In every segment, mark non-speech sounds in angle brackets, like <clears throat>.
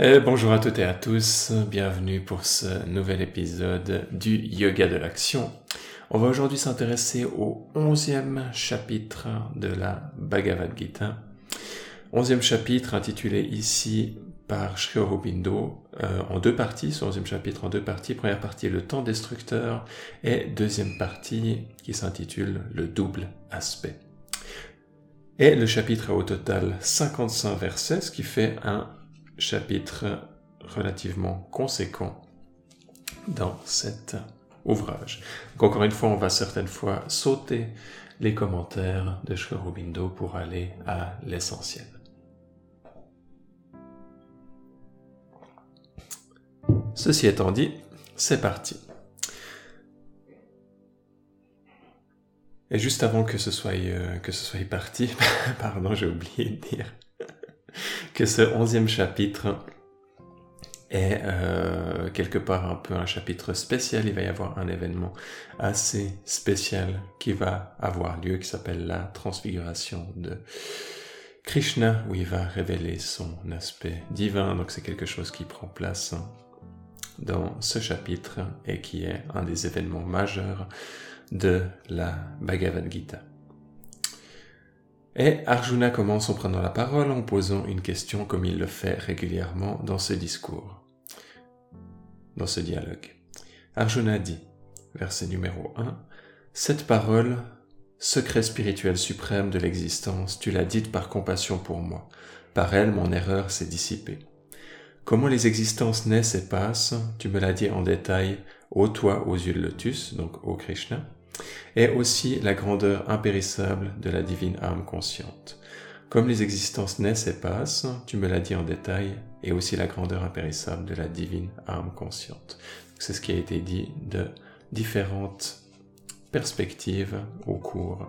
Et bonjour à toutes et à tous, bienvenue pour ce nouvel épisode du Yoga de l'Action. On va aujourd'hui s'intéresser au onzième chapitre de la Bhagavad Gita. Onzième chapitre intitulé ici par Sri Aurobindo euh, en deux parties, ce onzième chapitre en deux parties. Première partie, le temps destructeur, et deuxième partie qui s'intitule le double aspect. Et le chapitre a au total 55 versets, ce qui fait un chapitre relativement conséquent dans cet ouvrage. Encore une fois, on va certaines fois sauter les commentaires de Shkorobindo pour aller à l'essentiel. Ceci étant dit, c'est parti. Et juste avant que ce soit, euh, que ce soit parti, <laughs> pardon, j'ai oublié de dire <laughs> que ce onzième chapitre est euh, quelque part un peu un chapitre spécial. Il va y avoir un événement assez spécial qui va avoir lieu, qui s'appelle la transfiguration de Krishna, où il va révéler son aspect divin. Donc c'est quelque chose qui prend place dans ce chapitre et qui est un des événements majeurs de la Bhagavad Gita. Et Arjuna commence en prenant la parole en posant une question comme il le fait régulièrement dans ce discours, dans ce dialogue. Arjuna dit, verset numéro 1, Cette parole, secret spirituel suprême de l'existence, tu l'as dite par compassion pour moi. Par elle, mon erreur s'est dissipée. Comment les existences naissent et passent, tu me l'as dit en détail, ô toi aux yeux de lotus, donc ô Krishna est aussi la grandeur impérissable de la divine âme consciente. Comme les existences naissent et passent, tu me l'as dit en détail, et aussi la grandeur impérissable de la divine âme consciente. C'est ce qui a été dit de différentes perspectives au cours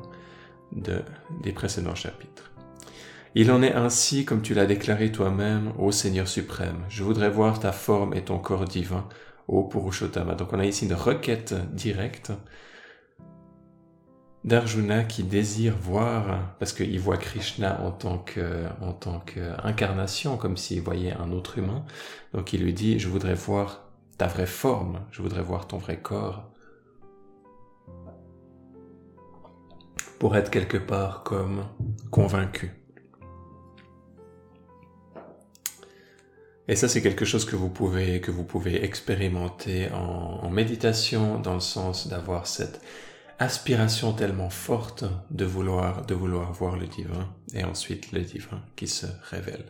de, des précédents chapitres. Il en est ainsi comme tu l'as déclaré toi-même, ô Seigneur suprême. Je voudrais voir ta forme et ton corps divin, ô Purushottama. Donc on a ici une requête directe d'Arjuna qui désire voir, parce qu'il voit Krishna en tant que, en tant qu'incarnation, comme s'il voyait un autre humain. Donc il lui dit, je voudrais voir ta vraie forme, je voudrais voir ton vrai corps. Pour être quelque part comme convaincu. Et ça, c'est quelque chose que vous pouvez, que vous pouvez expérimenter en, en méditation, dans le sens d'avoir cette aspiration tellement forte de vouloir, de vouloir voir le divin et ensuite le divin qui se révèle.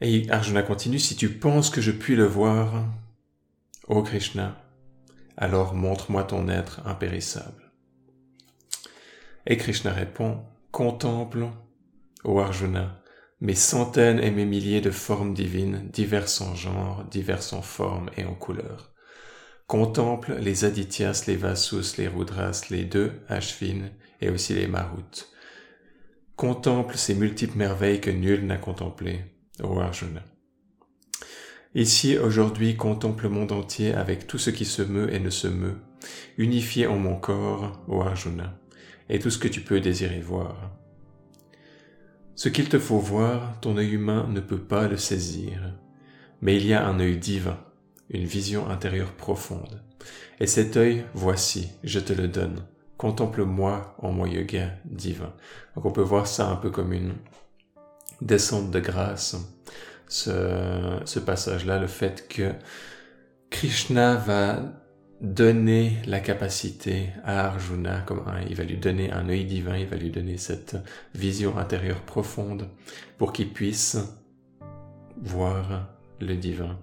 Et Arjuna continue, si tu penses que je puis le voir, ô Krishna, alors montre-moi ton être impérissable. Et Krishna répond, contemple, ô Arjuna, mes centaines et mes milliers de formes divines, diverses en genre, diverses en forme et en couleur. Contemple les Adityas, les Vasus, les Rudras, les deux Ashvin et aussi les Marut. Contemple ces multiples merveilles que nul n'a contemplées, ô Arjuna. Ici, aujourd'hui, contemple le monde entier avec tout ce qui se meut et ne se meut, unifié en mon corps, ô Arjuna, et tout ce que tu peux désirer voir. Ce qu'il te faut voir, ton œil humain ne peut pas le saisir, mais il y a un œil divin une vision intérieure profonde. Et cet œil, voici, je te le donne. Contemple-moi en mon yoga divin. Donc on peut voir ça un peu comme une descente de grâce. Ce, passage-là, le fait que Krishna va donner la capacité à Arjuna, comme il va lui donner un œil divin, il va lui donner cette vision intérieure profonde pour qu'il puisse voir le divin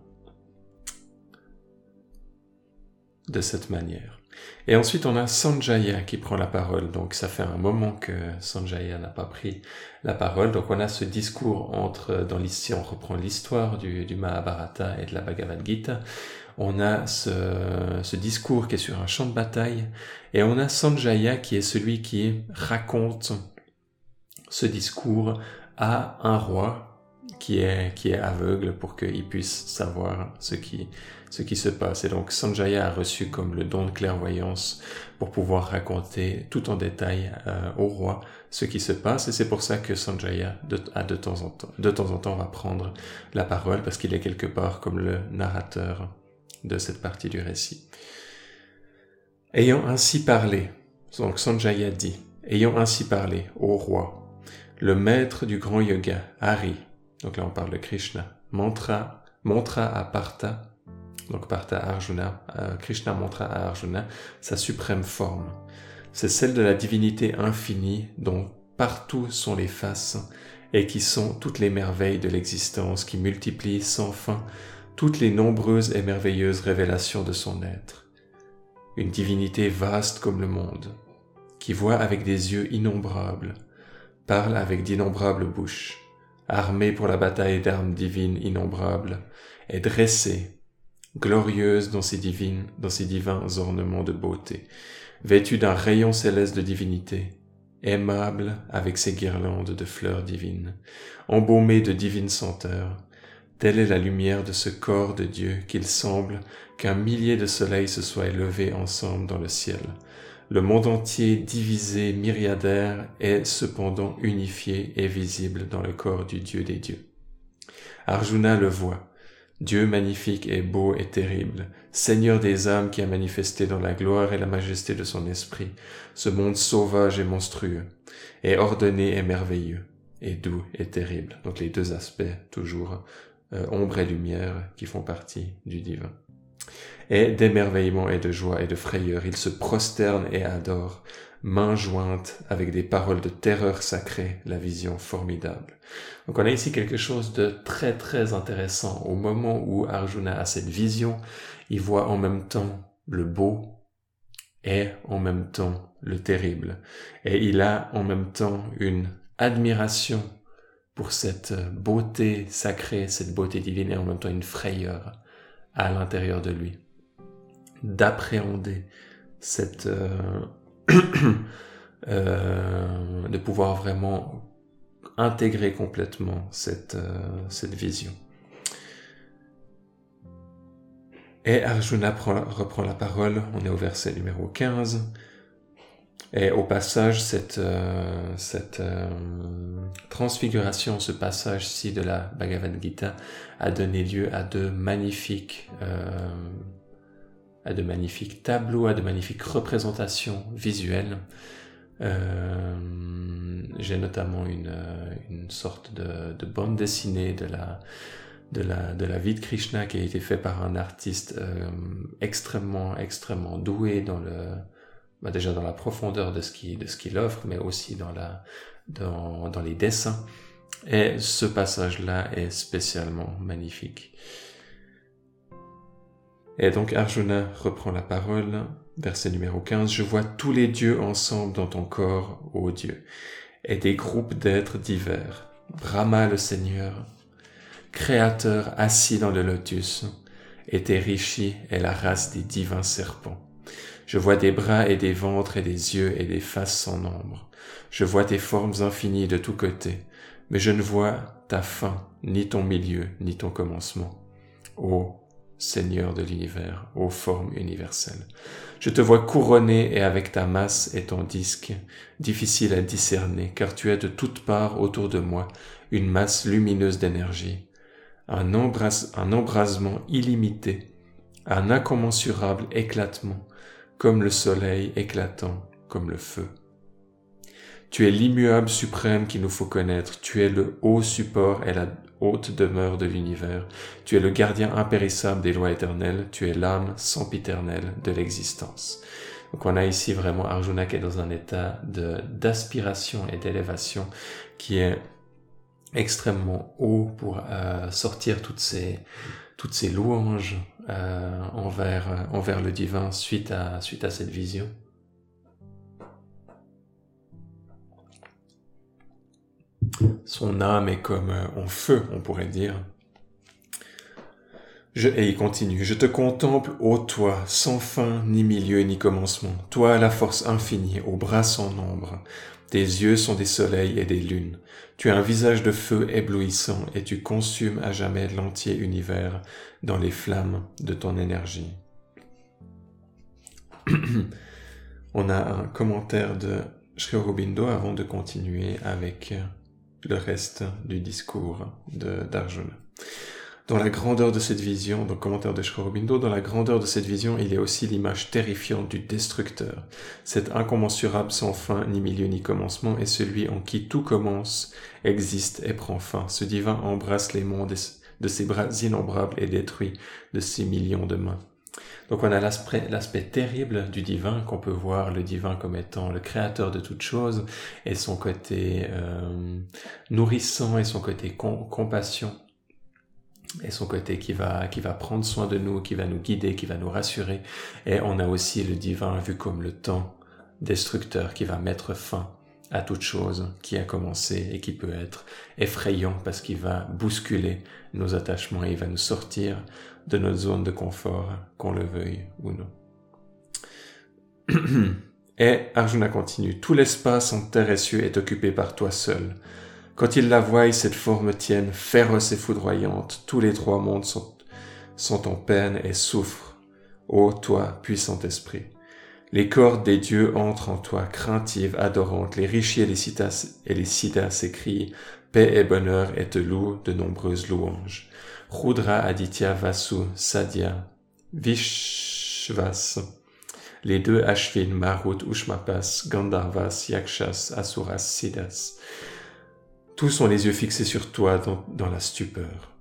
de cette manière. Et ensuite, on a Sanjaya qui prend la parole. Donc, ça fait un moment que Sanjaya n'a pas pris la parole. Donc, on a ce discours entre, dans l'ici, on reprend l'histoire du, du Mahabharata et de la Bhagavad Gita. On a ce, ce discours qui est sur un champ de bataille. Et on a Sanjaya qui est celui qui raconte ce discours à un roi qui est, qui est aveugle pour qu'il puisse savoir ce qui, ce qui se passe. Et donc Sanjaya a reçu comme le don de clairvoyance pour pouvoir raconter tout en détail euh, au roi ce qui se passe. Et c'est pour ça que Sanjaya, de, a de temps en temps, de temps en temps, va prendre la parole parce qu'il est quelque part comme le narrateur de cette partie du récit. Ayant ainsi parlé, donc Sanjaya dit, ayant ainsi parlé au roi, le maître du grand yoga, Hari, donc là on parle de Krishna, montra, montra à Partha, donc Partha Arjuna, euh, Krishna montra à Arjuna sa suprême forme. C'est celle de la divinité infinie dont partout sont les faces et qui sont toutes les merveilles de l'existence qui multiplient sans fin toutes les nombreuses et merveilleuses révélations de son être. Une divinité vaste comme le monde, qui voit avec des yeux innombrables, parle avec d'innombrables bouches, armée pour la bataille d'armes divines innombrables, est dressée, glorieuse dans ses divines, dans ses divins ornements de beauté, vêtue d'un rayon céleste de divinité, aimable avec ses guirlandes de fleurs divines, embaumée de divines senteurs, telle est la lumière de ce corps de Dieu qu'il semble qu'un millier de soleils se soient élevés ensemble dans le ciel, le monde entier divisé, myriadaire, est cependant unifié et visible dans le corps du Dieu des dieux. Arjuna le voit, Dieu magnifique et beau et terrible, Seigneur des âmes qui a manifesté dans la gloire et la majesté de son esprit ce monde sauvage et monstrueux, et ordonné et merveilleux, et doux et terrible. Donc les deux aspects toujours euh, ombre et lumière qui font partie du divin et d'émerveillement et de joie et de frayeur, il se prosterne et adore, main jointe avec des paroles de terreur sacrée, la vision formidable. Donc on a ici quelque chose de très très intéressant. Au moment où Arjuna a cette vision, il voit en même temps le beau et en même temps le terrible. Et il a en même temps une admiration pour cette beauté sacrée, cette beauté divine et en même temps une frayeur à l'intérieur de lui d'appréhender cette euh, <clears throat> euh, de pouvoir vraiment intégrer complètement cette, euh, cette vision. Et Arjuna reprend la parole, on est au verset numéro 15. Et au passage, cette, cette transfiguration, ce passage-ci de la Bhagavad Gita a donné lieu à de magnifiques à de magnifiques tableaux, à de magnifiques représentations visuelles. Euh, j'ai notamment une, une sorte de, de, bande dessinée de la, de, la, de la vie de Krishna qui a été fait par un artiste euh, extrêmement, extrêmement doué dans le, bah déjà dans la profondeur de ce qu'il, de ce qu'il offre, mais aussi dans, la, dans, dans les dessins. Et ce passage-là est spécialement magnifique. Et donc Arjuna reprend la parole, verset numéro 15, Je vois tous les dieux ensemble dans ton corps, ô Dieu, et des groupes d'êtres divers. Brahma le Seigneur, Créateur assis dans le lotus, et tes rishis est la race des divins serpents. Je vois des bras et des ventres et des yeux et des faces sans nombre. Je vois tes formes infinies de tous côtés, mais je ne vois ta fin, ni ton milieu, ni ton commencement. Ô Seigneur de l'univers, ô forme universelle. Je te vois couronné et avec ta masse et ton disque, difficile à discerner, car tu es de toutes parts autour de moi une masse lumineuse d'énergie, un, un embrasement illimité, un incommensurable éclatement, comme le soleil éclatant, comme le feu. Tu es l'immuable suprême qu'il nous faut connaître, tu es le haut support et la haute demeure de l'univers. Tu es le gardien impérissable des lois éternelles, tu es l'âme sempiternelle de l'existence. Donc on a ici vraiment Arjuna qui est dans un état d'aspiration et d'élévation qui est extrêmement haut pour euh, sortir toutes ces toutes ces louanges euh, envers envers le divin suite à suite à cette vision. Son âme est comme euh, en feu, on pourrait dire. Je, et il continue. Je te contemple, ô toi, sans fin, ni milieu, ni commencement. Toi, la force infinie, aux bras sans nombre. Tes yeux sont des soleils et des lunes. Tu as un visage de feu éblouissant et tu consumes à jamais l'entier univers dans les flammes de ton énergie. <clears throat> On a un commentaire de Sri avant de continuer avec le reste du discours d'Arjuna. Dans la grandeur de cette vision, dans le commentaire de Aurobindo, dans la grandeur de cette vision, il y a aussi l'image terrifiante du destructeur. Cet incommensurable sans fin, ni milieu ni commencement, est celui en qui tout commence, existe et prend fin. Ce divin embrasse les mondes de ses bras innombrables et détruit de ses millions de mains. Donc on a l'aspect terrible du divin qu'on peut voir le divin comme étant le créateur de toutes choses et son côté euh, nourrissant et son côté compassion et son côté qui va, qui va prendre soin de nous, qui va nous guider, qui va nous rassurer. Et on a aussi le divin vu comme le temps destructeur qui va mettre fin à toute chose qui a commencé et qui peut être effrayant parce qu'il va bousculer nos attachements et il va nous sortir de notre zone de confort, qu'on le veuille ou non. <clears throat> Et Arjuna continue, tout l'espace en terre et cieux est occupé par toi seul. Quand il la voient, cette forme tienne, féroce et foudroyante, tous les trois mondes sont, en peine et souffrent. Ô toi, puissant esprit! Les cordes des dieux entrent en toi, craintives, adorantes, les richiers et les citas, et siddhas s'écrient, paix et bonheur et te louent de nombreuses louanges. Rudra, Aditya, Vasu, Sadhya, Vishvas, les deux Ashvin, Marut, Ushmapas, Gandharvas, Yakshas, Asuras, Siddhas, tous ont les yeux fixés sur toi dans, la stupeur.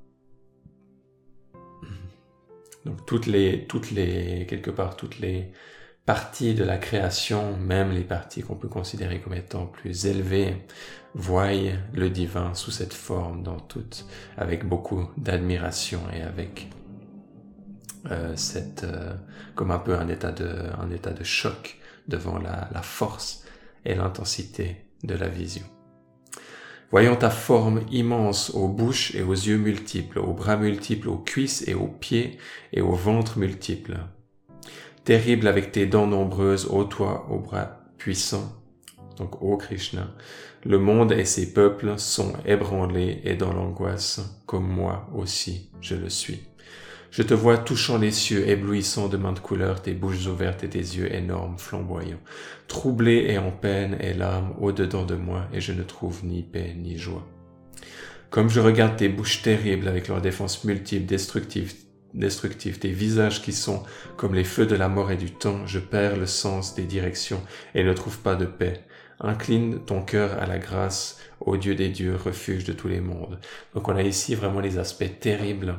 Donc toutes les, toutes les, quelque part, toutes les parties de la création, même les parties qu'on peut considérer comme étant plus élevées, voient le divin sous cette forme dans toute, avec beaucoup d'admiration et avec euh, cette, euh, comme un peu un état de, un état de choc devant la, force et l'intensité de la vision. Voyant ta forme immense aux bouches et aux yeux multiples, aux bras multiples, aux cuisses et aux pieds et au ventre multiples. Terrible avec tes dents nombreuses, ô toi, aux bras puissants. Donc, ô Krishna, le monde et ses peuples sont ébranlés et dans l'angoisse, comme moi aussi je le suis. Je te vois touchant les cieux, éblouissant de maintes couleurs, tes bouches ouvertes et tes yeux énormes, flamboyants, troublé et en peine et larmes au-dedans de moi, et je ne trouve ni paix ni joie. Comme je regarde tes bouches terribles avec leurs défenses multiples, destructives, destructives, tes visages qui sont comme les feux de la mort et du temps, je perds le sens des directions et ne trouve pas de paix. Incline ton cœur à la grâce, ô Dieu des dieux, refuge de tous les mondes. Donc on a ici vraiment les aspects terribles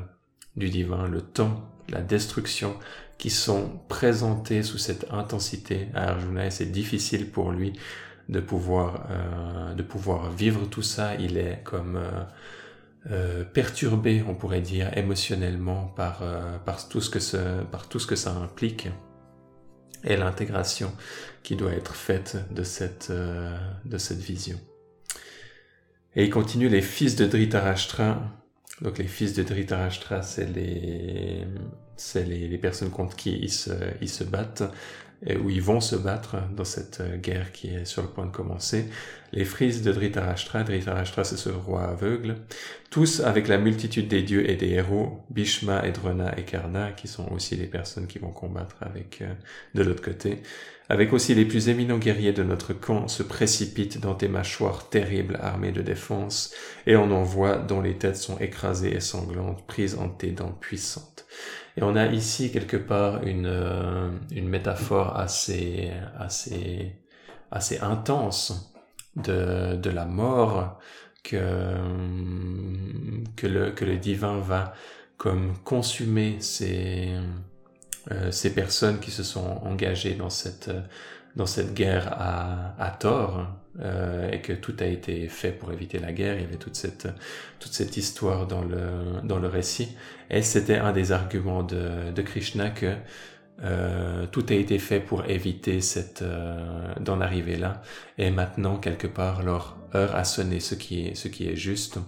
du divin, le temps, la destruction, qui sont présentés sous cette intensité à Arjuna et c'est difficile pour lui de pouvoir, euh, de pouvoir vivre tout ça. Il est comme euh, euh, perturbé, on pourrait dire, émotionnellement par, par, tout ce que ce, par tout ce que ça implique et l'intégration qui doit être faite de cette, de cette vision. Et il continue, les fils de Dhritarashtra donc les fils de Dhritarashtra, c'est les, les, les, personnes contre qui ils se, ils se battent, et où ils vont se battre dans cette guerre qui est sur le point de commencer. Les fils de Dhritarashtra, Dhritarashtra c'est ce roi aveugle, tous avec la multitude des dieux et des héros, Bhishma et Drona et Karna, qui sont aussi les personnes qui vont combattre avec euh, de l'autre côté, avec aussi les plus éminents guerriers de notre camp, se précipitent dans tes mâchoires terribles armées de défense, et on en voit dont les têtes sont écrasées et sanglantes, prises en tes dents puissantes. Et on a ici quelque part une, euh, une métaphore assez, assez, assez intense de, de la mort que, que, le, que le divin va comme consumer ces, euh, ces personnes qui se sont engagées dans cette, dans cette guerre à, à tort euh, et que tout a été fait pour éviter la guerre. Il y avait toute cette, toute cette histoire dans le, dans le récit. Et c'était un des arguments de, de Krishna que euh, tout a été fait pour éviter cette euh, d'en arriver là et maintenant quelque part leur heure a sonné ce qui est ce qui est juste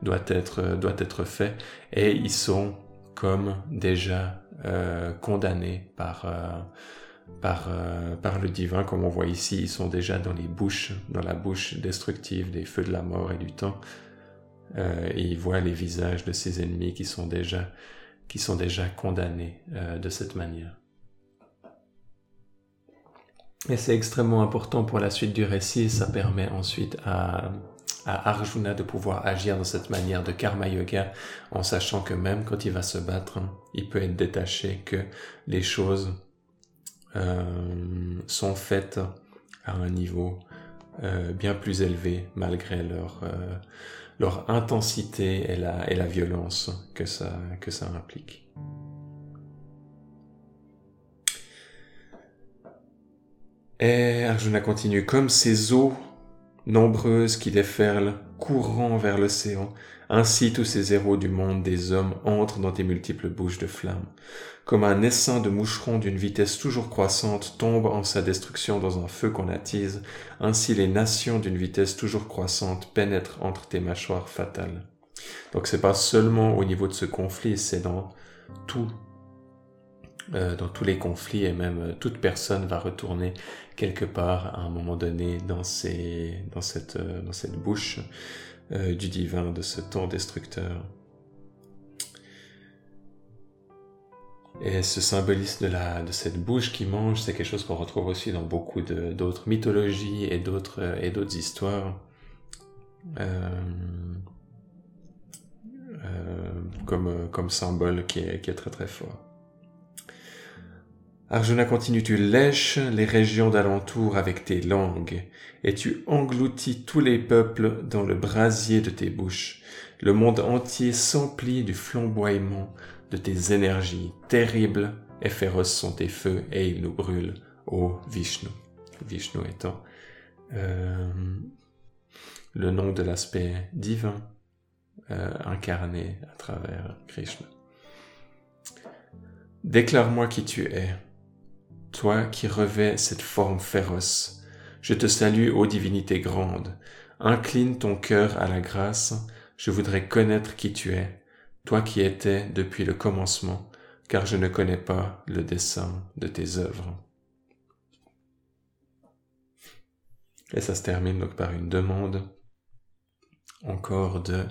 doit être doit être fait et ils sont comme déjà euh, condamnés par, euh, par, euh, par le divin, comme on voit ici, ils sont déjà dans les bouches, dans la bouche destructive des feux de la mort et du temps. Euh, et ils voient les visages de ses ennemis qui sont déjà, qui sont déjà condamnés euh, de cette manière. Et c'est extrêmement important pour la suite du récit, ça permet ensuite à, à Arjuna de pouvoir agir de cette manière de karma yoga en sachant que même quand il va se battre, il peut être détaché, que les choses euh, sont faites à un niveau euh, bien plus élevé malgré leur, euh, leur intensité et la, et la violence que ça, que ça implique. Et Arjuna continue, comme ces eaux nombreuses qui déferlent, courant vers l'océan, ainsi tous ces héros du monde des hommes entrent dans tes multiples bouches de flammes. Comme un essaim de moucherons d'une vitesse toujours croissante tombe en sa destruction dans un feu qu'on attise, ainsi les nations d'une vitesse toujours croissante pénètrent entre tes mâchoires fatales. Donc c'est pas seulement au niveau de ce conflit, c'est dans tout euh, dans tous les conflits et même euh, toute personne va retourner quelque part à un moment donné dans, ces, dans, cette, euh, dans cette bouche du divin, de ce temps destructeur. Et ce symbolisme de, cette bouche qui mange, c'est quelque chose qu'on retrouve aussi dans beaucoup d'autres mythologies et d'autres et d'autres histoires. comme, symbole qui est très très fort. Arjuna continue, tu lèches les régions d'alentour avec tes langues, et tu engloutis tous les peuples dans le brasier de tes bouches. Le monde entier s'emplit du flamboiement de tes énergies. Terribles et féroces sont tes feux, et ils nous brûlent, ô Vishnu. Vishnu étant euh, le nom de l'aspect divin euh, incarné à travers Krishna. Déclare-moi qui tu es, toi qui revêts cette forme féroce. Je te salue, ô divinité grande. Incline ton cœur à la grâce, je voudrais connaître qui tu es, toi qui étais depuis le commencement, car je ne connais pas le dessein de tes œuvres. Et ça se termine donc par une demande encore de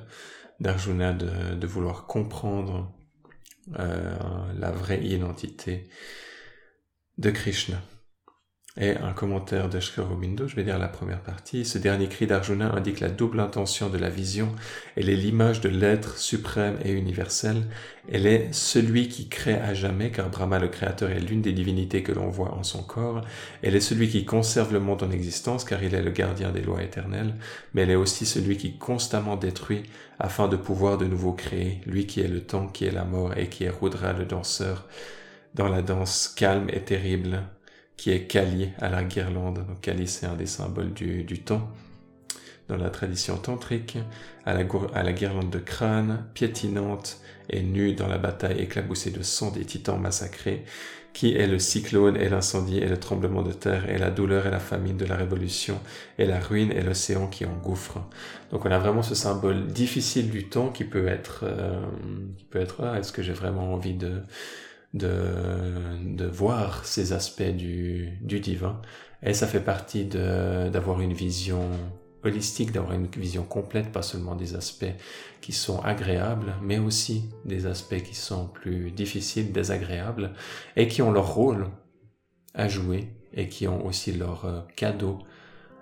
d'Arjuna de, de, vouloir comprendre euh, la vraie identité de Krishna. Et un commentaire de Shkrobindo, je vais dire la première partie. Ce dernier cri d'Arjuna indique la double intention de la vision. Elle est l'image de l'être suprême et universel. Elle est celui qui crée à jamais, car Brahma le créateur est l'une des divinités que l'on voit en son corps. Elle est celui qui conserve le monde en existence, car il est le gardien des lois éternelles. Mais elle est aussi celui qui constamment détruit afin de pouvoir de nouveau créer. Lui qui est le temps, qui est la mort et qui est Rudra le danseur dans la danse calme et terrible qui est Kali à la guirlande. Donc Kali c'est un des symboles du, temps dans la tradition tantrique, à la, guirlande de crâne, piétinante et nue dans la bataille éclaboussée de sang des titans massacrés, qui est le cyclone et l'incendie et le tremblement de terre et la douleur et la famine de la révolution et la ruine et l'océan qui engouffre. Donc on a vraiment ce symbole difficile du temps qui peut être, euh, qui peut être, est-ce que j'ai vraiment envie de, de, de voir ces aspects du, du divin. Et ça fait partie d'avoir une vision holistique, d'avoir une vision complète, pas seulement des aspects qui sont agréables, mais aussi des aspects qui sont plus difficiles, désagréables, et qui ont leur rôle à jouer, et qui ont aussi leur euh, cadeau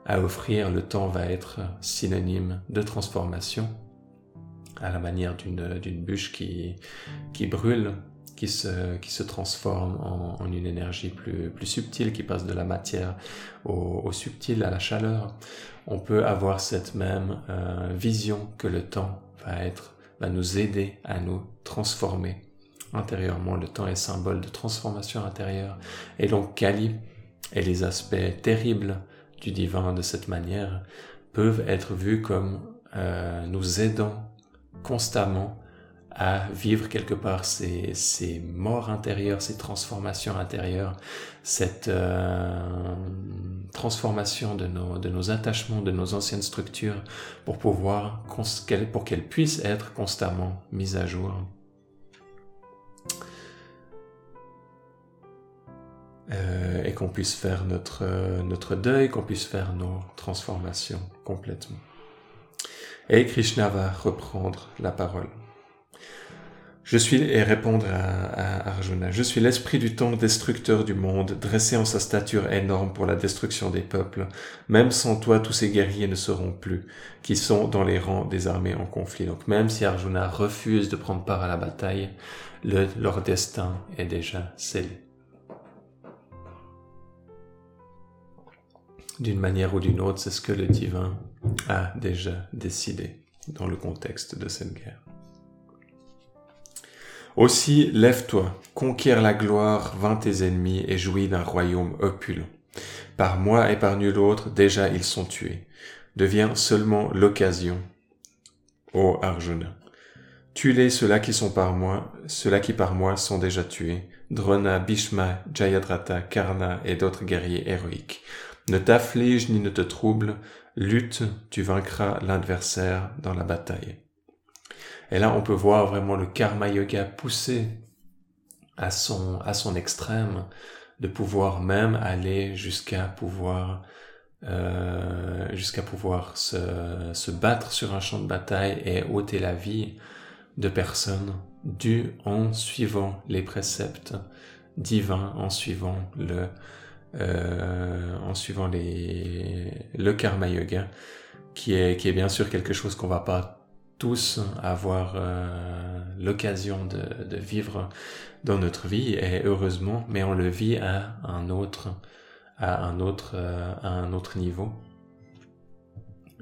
à offrir. Le temps va être synonyme de transformation, à la manière d'une bûche qui, qui brûle qui se, qui se transforme en, une énergie plus, plus subtile, qui passe de la matière au, au subtil, à la chaleur. On peut avoir cette même euh, vision que le temps va être, va nous aider à nous transformer intérieurement. Le temps est symbole de transformation intérieure. Et donc Kali et les aspects terribles du divin de cette manière peuvent être vus comme euh, nous aidant constamment à vivre quelque part ces, ces morts intérieures, ces transformations intérieures, cette euh, transformation de nos, de nos attachements, de nos anciennes structures, pour pouvoir, pour qu'elles puissent être constamment mises à jour. euh, et qu'on puisse faire notre, notre deuil, qu'on puisse faire nos transformations complètement. Et Krishna va reprendre la parole. Je suis, et répondre à, Arjuna, je suis l'esprit du temps destructeur du monde, dressé en sa stature énorme pour la destruction des peuples. Même sans toi, tous ces guerriers ne seront plus, qui sont dans les rangs des armées en conflit. Donc même si Arjuna refuse de prendre part à la bataille, leur destin est déjà scellé. D'une manière ou d'une autre, c'est ce que le divin a déjà décidé dans le contexte de cette guerre. Aussi, lève-toi, conquiers la gloire, vains tes ennemis et jouis d'un royaume opulent. Par moi et par nul autre, déjà ils sont tués. Deviens seulement l'occasion, ô Arjuna. Tue-les ceux-là qui sont par moi, ceux-là qui par moi sont déjà tués, Drona, Bhishma, Jayadratha, Karna et d'autres guerriers héroïques. Ne t'afflige ni ne te trouble, lutte, tu vaincras l'adversaire dans la bataille. Et là, on peut voir vraiment le karma yoga pousser à son, à son extrême, de pouvoir même aller jusqu'à pouvoir euh, jusqu'à pouvoir se, se battre sur un champ de bataille et ôter la vie de personnes dû en suivant les préceptes divins, en suivant le euh, en suivant les le karma yoga, qui est qui est bien sûr quelque chose qu'on va pas tous avoir euh, l'occasion de, vivre dans notre vie et heureusement, mais on le vit à un autre, à un autre, euh, à un autre niveau.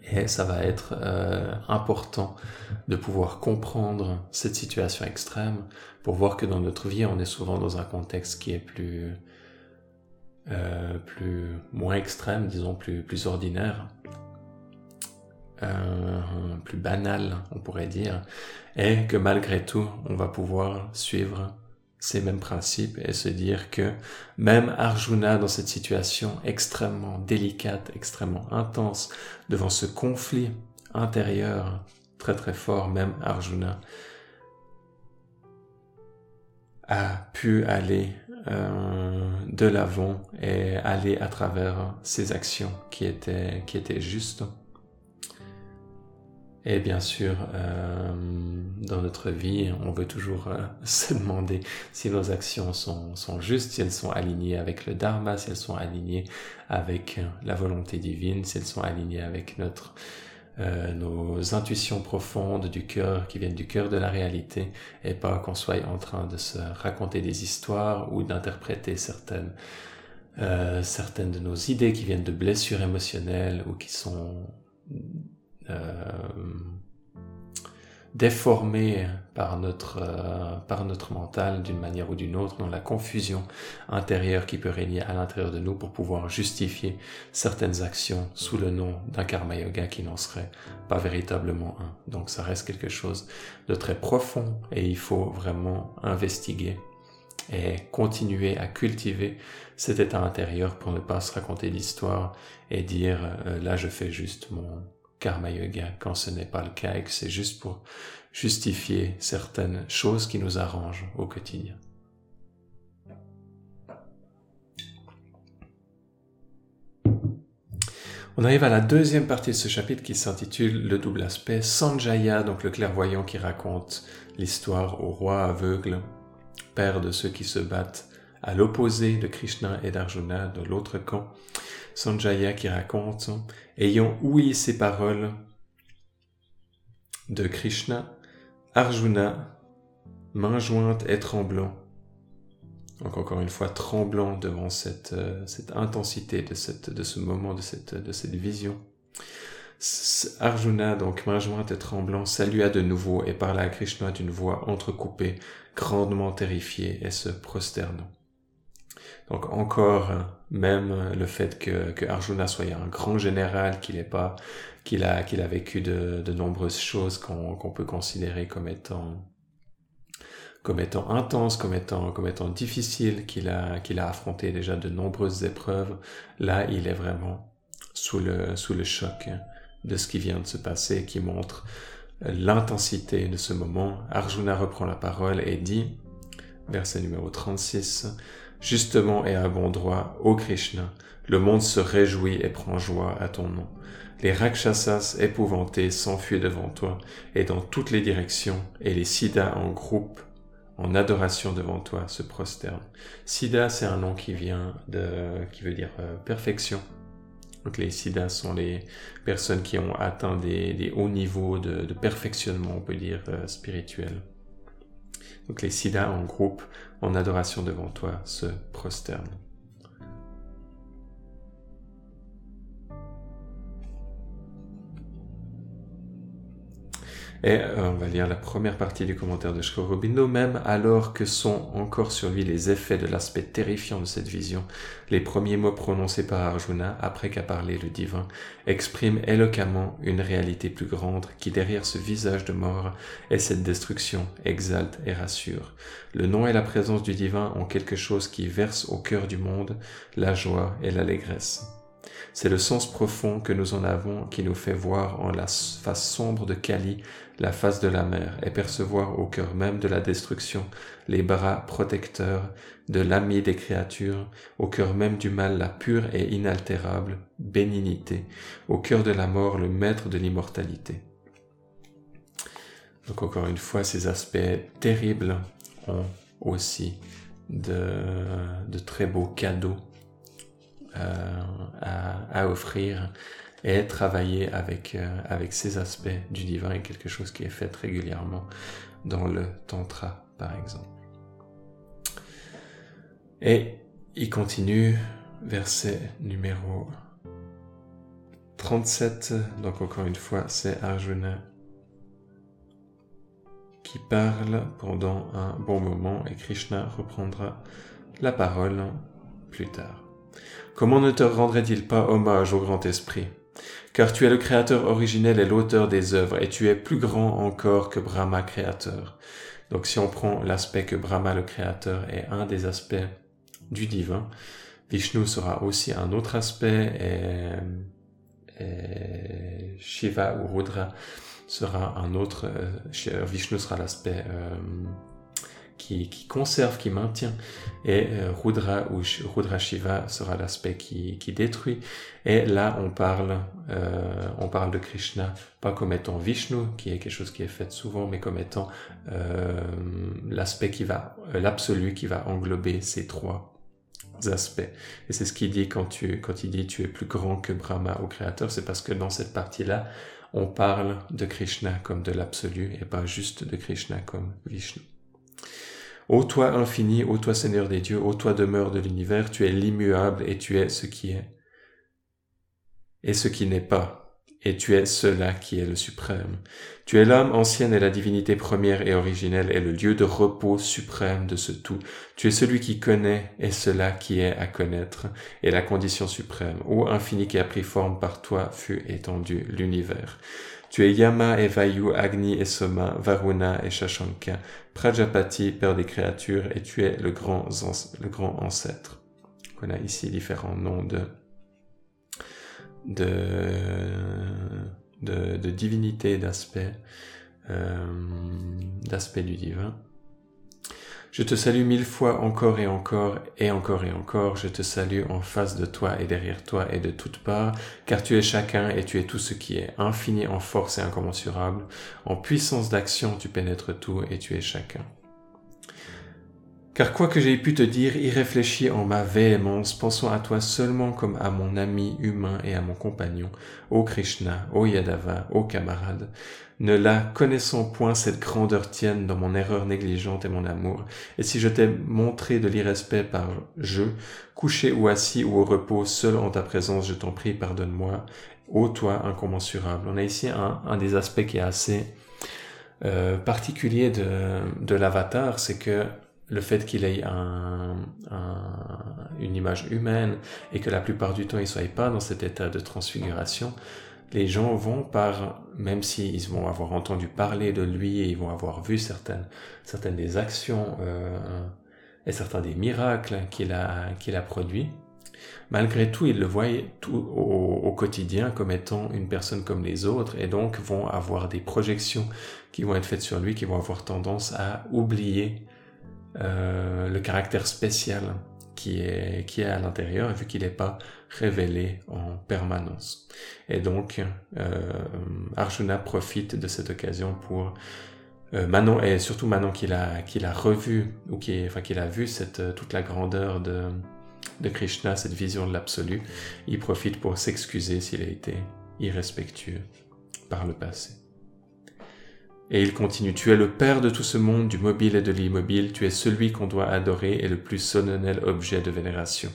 Et ça va être euh, important de pouvoir comprendre cette situation extrême pour voir que dans notre vie, on est souvent dans un contexte qui est plus, plus moins extrême, disons plus, plus ordinaire euh, plus banal, on pourrait dire, est que malgré tout, on va pouvoir suivre ces mêmes principes et se dire que même Arjuna dans cette situation extrêmement délicate, extrêmement intense, devant ce conflit intérieur très très fort, même Arjuna a pu aller euh, de l'avant et aller à travers ses actions qui étaient, qui étaient justes. Et bien sûr, euh, dans notre vie, on veut toujours euh, <laughs> se demander si nos actions sont, sont, justes, si elles sont alignées avec le Dharma, si elles sont alignées avec euh, la volonté divine, si elles sont alignées avec notre, nos intuitions profondes du cœur, qui viennent du cœur de la réalité, et pas qu'on soit en train de se raconter des histoires ou d'interpréter certaines, certaines de nos idées qui viennent de blessures émotionnelles ou qui sont euh, déformé par notre, euh, par notre mental d'une manière ou d'une autre, dans la confusion intérieure qui peut régner à l'intérieur de nous pour pouvoir justifier certaines actions sous le nom d'un karma yoga qui n'en serait pas véritablement un. Donc ça reste quelque chose de très profond et il faut vraiment investiguer et continuer à cultiver cet état intérieur pour ne pas se raconter d'histoire et dire euh, là je fais juste mon karma yoga quand ce n'est pas le cas et que c'est juste pour justifier certaines choses qui nous arrangent au quotidien. On arrive à la deuxième partie de ce chapitre qui s'intitule Le double aspect. Sanjaya, donc le clairvoyant qui raconte l'histoire au roi aveugle, père de ceux qui se battent à l'opposé de Krishna et d'Arjuna de l'autre camp. Sanjaya qui raconte, ayant ouï ces paroles de Krishna, Arjuna, main jointe et tremblant, donc encore une fois tremblant devant cette, euh, intensité de, ce moment, de cette, de cette vision. Arjuna, donc main jointe et tremblant, salua de nouveau et parla à Krishna d'une voix entrecoupée, grandement terrifiée et se prosternant. Donc encore, même le fait que, que Arjuna soit un grand général, qu'il pas, a, vécu de, nombreuses choses qu'on peut considérer comme étant comme étant intense, comme étant, comme étant difficile, qu'il a, qu'il a affronté déjà de nombreuses épreuves. Là, il est vraiment sous le, sous le choc de ce qui vient de se passer, qui montre l'intensité de ce moment. Arjuna reprend la parole et dit, verset numéro 36, Justement et à bon droit, ô Krishna, le monde se réjouit et prend joie à ton nom. Les Rakshasas épouvantés s'enfuient devant toi et dans toutes les directions, et les Siddhas en groupe, en adoration devant toi, se prosternent. Siddha, c'est un nom qui vient de, qui veut dire euh, perfection. Donc les Siddhas sont les personnes qui ont atteint des, hauts niveaux de, perfectionnement, on peut dire, euh, spirituel. Donc les Siddhas en groupe, en adoration devant toi, se prosternent. Et euh, on va lire la première partie du commentaire de Shkorobindo, même alors que sont encore sur les effets de l'aspect terrifiant de cette vision, les premiers mots prononcés par Arjuna, après qu'a parlé le divin, expriment éloquemment une réalité plus grande qui, derrière ce visage de mort et cette destruction, exalte et rassure. Le nom et la présence du divin ont quelque chose qui verse au cœur du monde la joie et l'allégresse. C'est le sens profond que nous en avons qui nous fait voir en la face sombre de Kali la face de la mer et percevoir au cœur même de la destruction les bras protecteurs de l'ami des créatures, au cœur même du mal la pure et inaltérable bénignité, au cœur de la mort le maître de l'immortalité. Donc encore une fois, ces aspects terribles ont aussi de, de très beaux cadeaux euh, à, offrir et travailler avec, euh, avec ces aspects du divin est quelque chose qui est fait régulièrement dans le tantra par exemple. Et il continue, verset numéro 37, donc encore une fois, c'est Arjuna qui parle pendant un bon moment et Krishna reprendra la parole plus tard. Comment ne te rendrait-il pas hommage au grand esprit? Car tu es le créateur originel et l'auteur des œuvres, et tu es plus grand encore que Brahma créateur. Donc si on prend l'aspect que Brahma le créateur est un des aspects du divin, Vishnu sera aussi un autre aspect, et, Shiva ou Rudra sera un autre, euh, Vishnu sera l'aspect euh, qui, conserve, qui maintient, et euh, Rudra ou Rudra Shiva sera l'aspect qui, détruit. Et là, on parle, euh, on parle de Krishna pas comme étant Vishnu, qui est quelque chose qui est fait souvent, mais comme étant euh, l'aspect qui va, l'absolu qui va englober ces trois aspects. Et c'est ce qu'il dit quand il dit tu es plus grand que Brahma au créateur, c'est parce que dans cette partie-là, on parle de Krishna comme de l'absolu et pas juste de Krishna comme Vishnu. Ô toi infini, ô toi Seigneur des dieux, ô toi demeure de l'univers, tu es l'immuable et tu es ce qui est. Et ce qui n'est pas, et tu es cela qui est le suprême. Tu es l'âme ancienne et la divinité première et originelle et le lieu de repos suprême de ce tout. Tu es celui qui connaît et cela qui est à connaître et la condition suprême. Ô infini qui a pris forme par toi fut étendu l'univers. Tu es Yama et Vayu, Agni et Soma, Varuna et Shashanka, Prajapati, père des créatures, et tu es le grand, le grand ancêtre. On a ici différents noms de, de, de, de divinités, d'aspects, euh, d'aspects du divin. Je te salue mille fois encore et encore et encore et encore. Je te salue en face de toi et derrière toi et de toutes parts, car tu es chacun et tu es tout ce qui est, infini en force et incommensurable. En puissance d'action, tu pénètres tout et tu es chacun. Car quoi que j'aie pu te dire, y en ma véhémence, pensant à toi seulement comme à mon ami humain et à mon compagnon, ô Krishna, ô Yadava, ô camarade. Ne la connaissant point cette grandeur tienne dans mon erreur négligente et mon amour, et si je t'ai montré de l'irrespect par je, couché ou assis ou au repos, seul en ta présence, je t'en prie, pardonne-moi, ô toi incommensurable. On a ici un, un des aspects qui est assez euh, particulier de, de l'avatar, c'est que le fait qu'il ait un, une image humaine et que la plupart du temps il soit pas dans cet état de transfiguration, les gens vont par, même s'ils vont avoir entendu parler de lui et ils vont avoir vu certaines, certaines des actions euh, et certains des miracles qu'il a, qu'il a produits, malgré tout, ils le voient tout au, quotidien comme étant une personne comme les autres et donc vont avoir des projections qui vont être faites sur lui, qui vont avoir tendance à oublier euh, le caractère spécial qui est, qui est à l'intérieur, vu qu'il n'est pas révélé en permanence. Et donc, euh, Arjuna profite de cette occasion pour euh, Manon, et surtout Manon qu'il a, revu, ou qui, qu'il a vu cette, toute la grandeur de, de Krishna, cette vision de l'absolu, il profite pour s'excuser s'il a été irrespectueux par le passé. Et il continue, Tu es le Père de tout ce monde, du mobile et de l'immobile, tu es celui qu'on doit adorer et le plus solennel objet de vénération.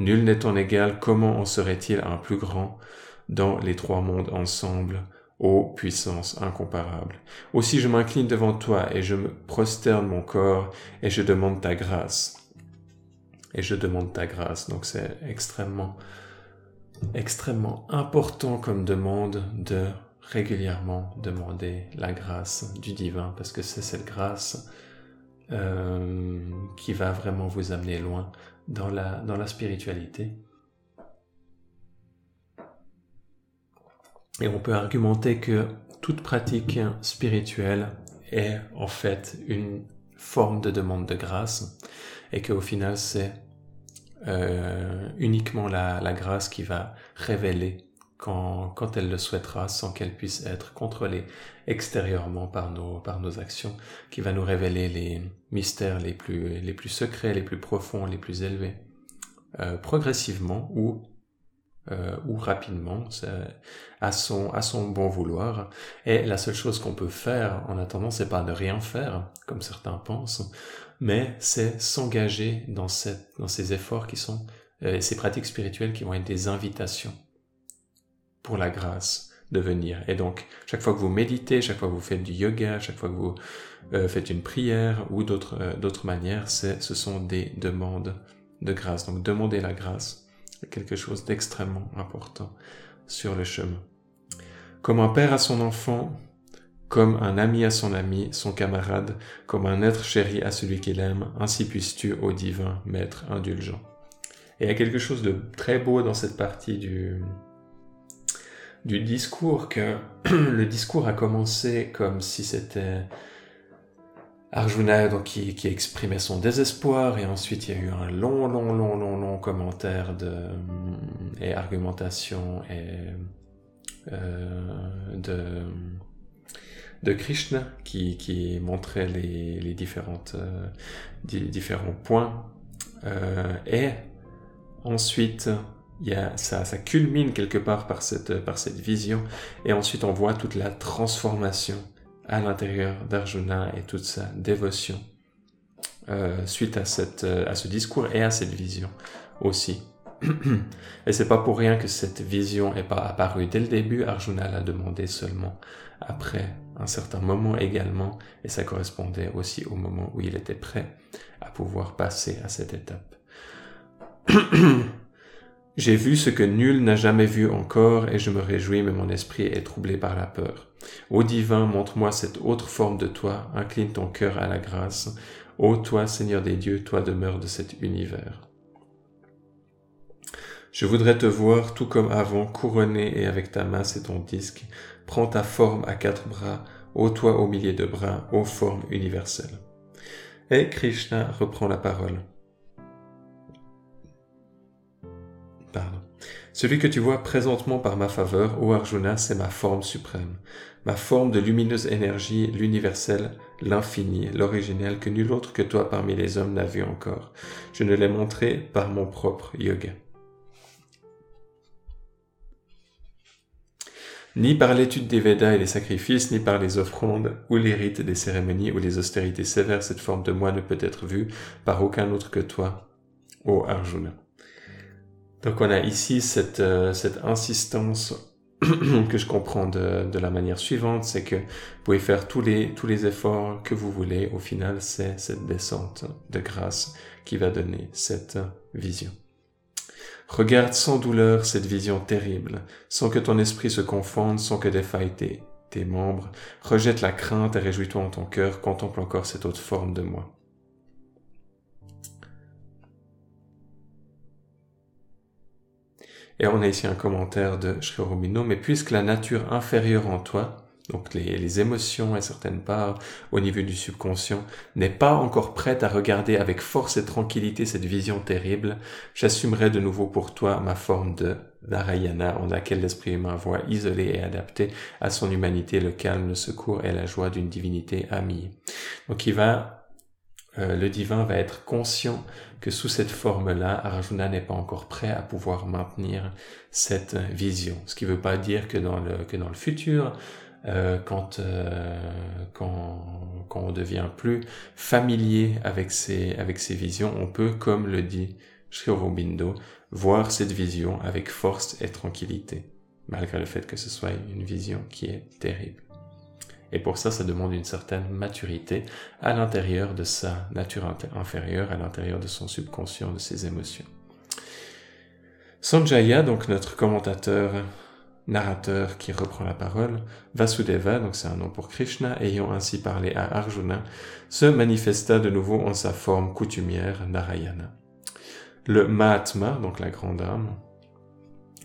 Nul n'est ton égal, comment en serait-il un plus grand dans les trois mondes ensemble, ô puissance incomparable? Aussi je m'incline devant toi et je me prosterne mon corps et je demande ta grâce. Et je demande ta grâce. Donc c'est extrêmement, extrêmement important comme demande de régulièrement demander la grâce du divin parce que c'est cette grâce euh, qui va vraiment vous amener loin dans la, dans la spiritualité. Et on peut argumenter que toute pratique spirituelle est en fait une forme de demande de grâce et qu'au final c'est euh, uniquement la, la grâce qui va révéler quand, quand elle le souhaitera sans qu'elle puisse être contrôlée extérieurement par nos, par nos actions, qui va nous révéler les mystères les plus, les plus secrets, les plus profonds, les plus élevés, euh, progressivement ou, euh, ou rapidement, à son, à son bon vouloir. Et la seule chose qu'on peut faire en attendant, c'est pas de rien faire, comme certains pensent, mais c'est s'engager dans, cette, dans ces efforts qui sont, euh, ces pratiques spirituelles qui vont être des invitations pour la grâce de venir. Et donc, chaque fois que vous méditez, chaque fois que vous faites du yoga, chaque fois que vous euh, faites une prière ou d'autres euh, d'autres manières, ce sont des demandes de grâce. Donc, demander la grâce est quelque chose d'extrêmement important sur le chemin. Comme un père à son enfant, comme un ami à son ami, son camarade, comme un être chéri à celui qu'il aime, ainsi puisses-tu, au divin Maître indulgent. Et il y a quelque chose de très beau dans cette partie du, du discours que <clears throat> le discours a commencé comme si c'était Arjuna donc, qui, qui, exprimait son désespoir et ensuite il y a eu un long, long, long, long, long commentaire de, et argumentation et euh, de, de Krishna qui, qui montrait les, les différentes, euh, différents points euh, et ensuite ça, ça culmine quelque part par cette, par cette vision, et ensuite on voit toute la transformation à l'intérieur d'Arjuna et toute sa dévotion euh, suite à, cette, à ce discours et à cette vision aussi. <clears throat> et c'est pas pour rien que cette vision est pas apparue dès le début. Arjuna l'a demandé seulement après un certain moment également, et ça correspondait aussi au moment où il était prêt à pouvoir passer à cette étape. <clears throat> J'ai vu ce que nul n'a jamais vu encore, et je me réjouis, mais mon esprit est troublé par la peur. Ô divin, montre-moi cette autre forme de toi, incline ton cœur à la grâce. Ô toi, Seigneur des dieux, toi demeure de cet univers. Je voudrais te voir tout comme avant, couronné et avec ta masse et ton disque. Prends ta forme à quatre bras, ô toi au millier de bras, ô forme universelle. Et Krishna reprend la parole. Celui que tu vois présentement par ma faveur, ô Arjuna, c'est ma forme suprême, ma forme de lumineuse énergie, l'universel, l'infini, l'originel que nul autre que toi parmi les hommes n'a vu encore. Je ne l'ai montré par mon propre yoga. Ni par l'étude des Védas et des sacrifices, ni par les offrandes, ou les rites des cérémonies, ou les austérités sévères, cette forme de moi ne peut être vue par aucun autre que toi, ô Arjuna. Donc on a ici cette, euh, insistance <clears throat> que je comprends de, la manière suivante, c'est que vous pouvez faire tous les, tous les efforts que vous voulez, au final c'est cette descente de grâce qui va donner cette vision. Regarde sans douleur cette vision terrible, sans que ton esprit se confonde, sans que défaille tes, tes membres. Rejette la crainte et réjouis-toi en ton cœur, contemple encore cette autre forme de moi. Et on a ici un commentaire de Sri mais puisque la nature inférieure en toi, donc les, les, émotions et certaines parts au niveau du subconscient, n'est pas encore prête à regarder avec force et tranquillité cette vision terrible, j'assumerai de nouveau pour toi ma forme de Narayana en laquelle l'esprit humain voit isolé et adapté à son humanité le calme, le secours et la joie d'une divinité amie. Donc il va, euh, le divin va être conscient que sous cette forme-là, Arjuna n'est pas encore prêt à pouvoir maintenir cette vision. Ce qui ne veut pas dire que dans le, que dans le futur, euh, quand, euh, quand, quand on devient plus familier avec ces, avec visions, on peut, comme le dit Sri voir cette vision avec force et tranquillité, malgré le fait que ce soit une vision qui est terrible. Et pour ça, ça demande une certaine maturité à l'intérieur de sa nature inférieure, à l'intérieur de son subconscient, de ses émotions. Sanjaya, donc notre commentateur narrateur qui reprend la parole, Vasudeva, donc c'est un nom pour Krishna, ayant ainsi parlé à Arjuna, se manifesta de nouveau en sa forme coutumière, Narayana. Le Mahatma, donc la grande âme,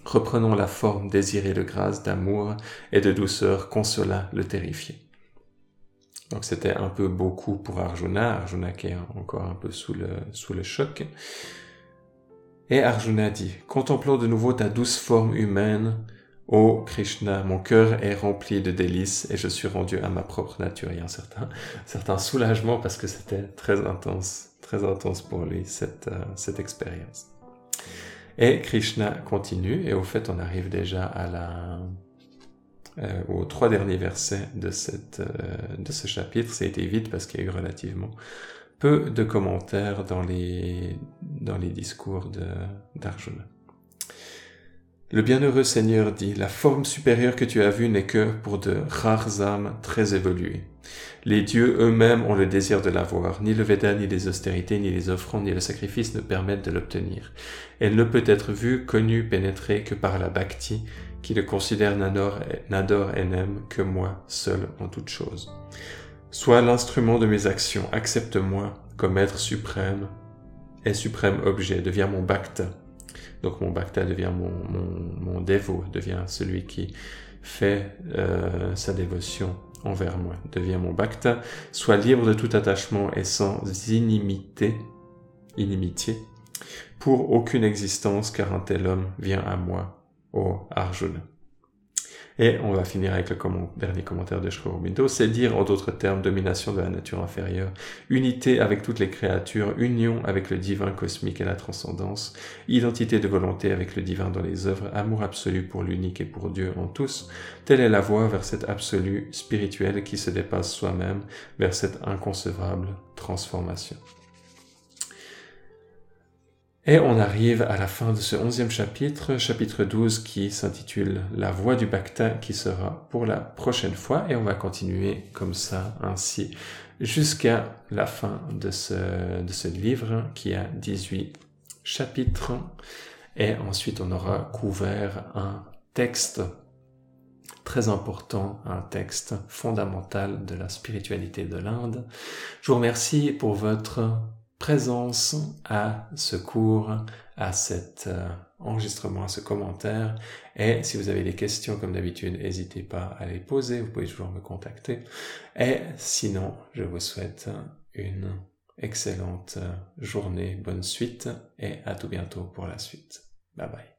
reprenant la forme désirée de grâce, d'amour et de douceur, consola le terrifié. Donc c'était un peu beaucoup pour Arjuna, Arjuna qui est encore un peu sous le, sous le choc. Et Arjuna dit, contemplant de nouveau ta douce forme humaine, Ô Krishna, mon cœur est rempli de délices et je suis rendu à ma propre nature. Il y a un certain, certain soulagement parce que c'était très intense, très intense pour lui cette, euh, cette expérience. Et Krishna continue et au fait on arrive déjà euh, aux trois derniers versets de, cette, euh, de ce chapitre. Ça a été vite parce qu'il y a eu relativement peu de commentaires dans les, dans les discours d'Arjuna. Le bienheureux Seigneur dit, la forme supérieure que tu as vue n'est que pour de rares âmes très évoluées. Les dieux eux-mêmes ont le désir de l'avoir. Ni le Veda, ni les austérités, ni les offrandes, ni le sacrifice ne permettent de l'obtenir. Elle ne peut être vue, connue, pénétrée que par la bhakti, qui le considère n'adore et n'aime que moi seul en toute chose. Sois l'instrument de mes actions, accepte-moi comme être suprême et suprême objet, deviens mon bhakta, donc mon bhakta devient mon, mon, dévot, devient celui qui fait euh, sa dévotion envers moi, devient mon bhakta, soit libre de tout attachement et sans inimité, inimitié, pour aucune existence, car un tel homme vient à moi, ô Arjuna. Et on va finir avec le dernier commentaire de Shri c'est dire en d'autres termes domination de la nature inférieure, unité avec toutes les créatures, union avec le divin cosmique et la transcendance, identité de volonté avec le divin dans les œuvres, amour absolu pour l'unique et pour Dieu en tous, telle est la voie vers cet absolu spirituel qui se dépasse soi-même, vers cette inconcevable transformation. Et on arrive à la fin de ce onzième chapitre, chapitre 12, qui s'intitule La voix du Bhakta, qui sera pour la prochaine fois, et on va continuer comme ça, ainsi, jusqu'à la fin de ce, de ce livre, qui a 18 chapitres, et ensuite on aura couvert un texte très important, un texte fondamental de la spiritualité de l'Inde. Je vous remercie pour votre présence à ce cours, à cet euh, enregistrement, à ce commentaire. Et si vous avez des questions, comme d'habitude, n'hésitez pas à les poser. Vous pouvez toujours me contacter. Et sinon, je vous souhaite une excellente journée, bonne suite et à tout bientôt pour la suite. Bye bye.